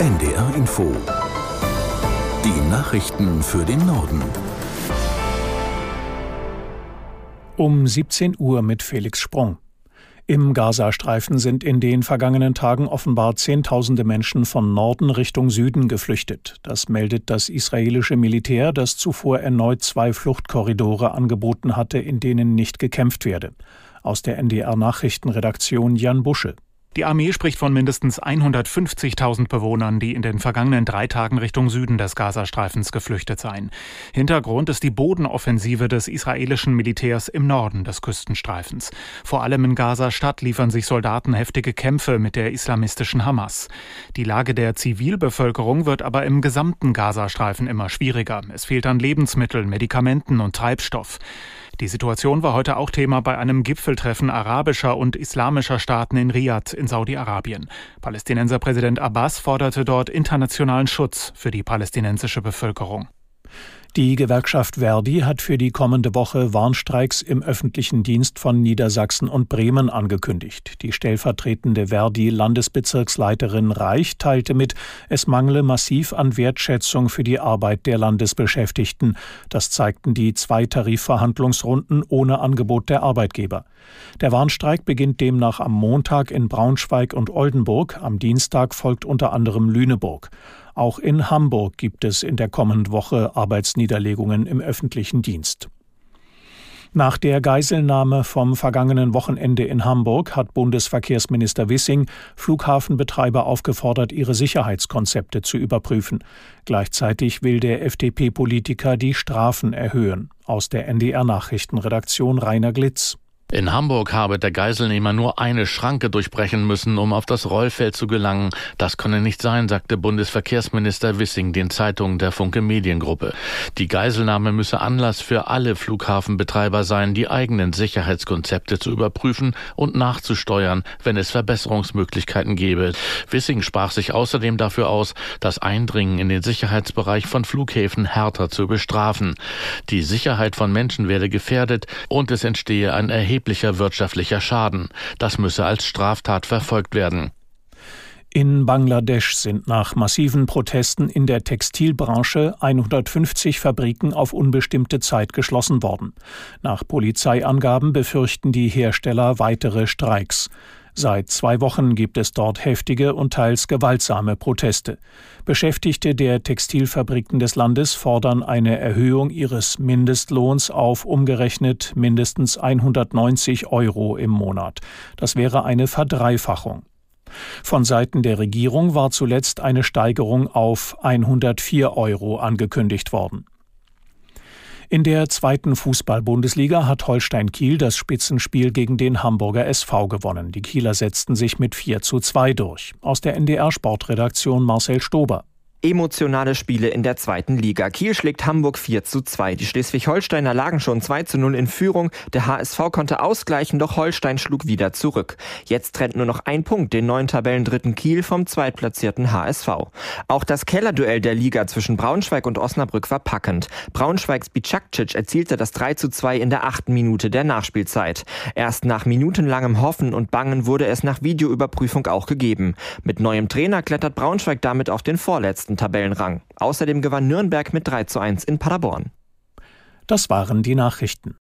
NDR Info. Die Nachrichten für den Norden. Um 17 Uhr mit Felix Sprung. Im Gazastreifen sind in den vergangenen Tagen offenbar Zehntausende Menschen von Norden Richtung Süden geflüchtet. Das meldet das israelische Militär, das zuvor erneut zwei Fluchtkorridore angeboten hatte, in denen nicht gekämpft werde. Aus der NDR Nachrichtenredaktion Jan Busche. Die Armee spricht von mindestens 150.000 Bewohnern, die in den vergangenen drei Tagen Richtung Süden des Gazastreifens geflüchtet seien. Hintergrund ist die Bodenoffensive des israelischen Militärs im Norden des Küstenstreifens. Vor allem in Gaza-Stadt liefern sich Soldaten heftige Kämpfe mit der islamistischen Hamas. Die Lage der Zivilbevölkerung wird aber im gesamten Gazastreifen immer schwieriger. Es fehlt an Lebensmitteln, Medikamenten und Treibstoff. Die Situation war heute auch Thema bei einem Gipfeltreffen arabischer und islamischer Staaten in Riyadh in Saudi-Arabien. Palästinenser Präsident Abbas forderte dort internationalen Schutz für die palästinensische Bevölkerung. Die Gewerkschaft Verdi hat für die kommende Woche Warnstreiks im öffentlichen Dienst von Niedersachsen und Bremen angekündigt. Die stellvertretende Verdi-Landesbezirksleiterin Reich teilte mit, es mangle massiv an Wertschätzung für die Arbeit der Landesbeschäftigten. Das zeigten die zwei Tarifverhandlungsrunden ohne Angebot der Arbeitgeber. Der Warnstreik beginnt demnach am Montag in Braunschweig und Oldenburg, am Dienstag folgt unter anderem Lüneburg. Auch in Hamburg gibt es in der kommenden Woche Arbeitsniederlegungen im öffentlichen Dienst. Nach der Geiselnahme vom vergangenen Wochenende in Hamburg hat Bundesverkehrsminister Wissing Flughafenbetreiber aufgefordert, ihre Sicherheitskonzepte zu überprüfen. Gleichzeitig will der FDP-Politiker die Strafen erhöhen. Aus der NDR Nachrichtenredaktion Rainer Glitz. In Hamburg habe der Geiselnehmer nur eine Schranke durchbrechen müssen, um auf das Rollfeld zu gelangen. Das könne nicht sein, sagte Bundesverkehrsminister Wissing den Zeitungen der Funke Mediengruppe. Die Geiselnahme müsse Anlass für alle Flughafenbetreiber sein, die eigenen Sicherheitskonzepte zu überprüfen und nachzusteuern, wenn es Verbesserungsmöglichkeiten gäbe. Wissing sprach sich außerdem dafür aus, das Eindringen in den Sicherheitsbereich von Flughäfen härter zu bestrafen. Die Sicherheit von Menschen werde gefährdet und es entstehe ein erheblicher erheblicher wirtschaftlicher Schaden. Das müsse als Straftat verfolgt werden. In Bangladesch sind nach massiven Protesten in der Textilbranche 150 Fabriken auf unbestimmte Zeit geschlossen worden. Nach Polizeiangaben befürchten die Hersteller weitere Streiks. Seit zwei Wochen gibt es dort heftige und teils gewaltsame Proteste. Beschäftigte der Textilfabriken des Landes fordern eine Erhöhung ihres Mindestlohns auf umgerechnet mindestens 190 Euro im Monat. Das wäre eine Verdreifachung. Von Seiten der Regierung war zuletzt eine Steigerung auf 104 Euro angekündigt worden. In der zweiten Fußball-Bundesliga hat Holstein Kiel das Spitzenspiel gegen den Hamburger SV gewonnen. Die Kieler setzten sich mit 4 zu 2 durch. Aus der NDR Sportredaktion Marcel Stober. Emotionale Spiele in der zweiten Liga. Kiel schlägt Hamburg 4 zu 2. Die Schleswig-Holsteiner lagen schon 2 zu 0 in Führung. Der HSV konnte ausgleichen, doch Holstein schlug wieder zurück. Jetzt trennt nur noch ein Punkt den neuen Tabellendritten Kiel vom zweitplatzierten HSV. Auch das Kellerduell der Liga zwischen Braunschweig und Osnabrück war packend. Braunschweigs Bicakcic erzielte das 3 zu 2 in der achten Minute der Nachspielzeit. Erst nach minutenlangem Hoffen und Bangen wurde es nach Videoüberprüfung auch gegeben. Mit neuem Trainer klettert Braunschweig damit auf den vorletzten ersten Tabellenrang. Außerdem gewann Nürnberg mit 3 zu 1 in Paderborn. Das waren die Nachrichten.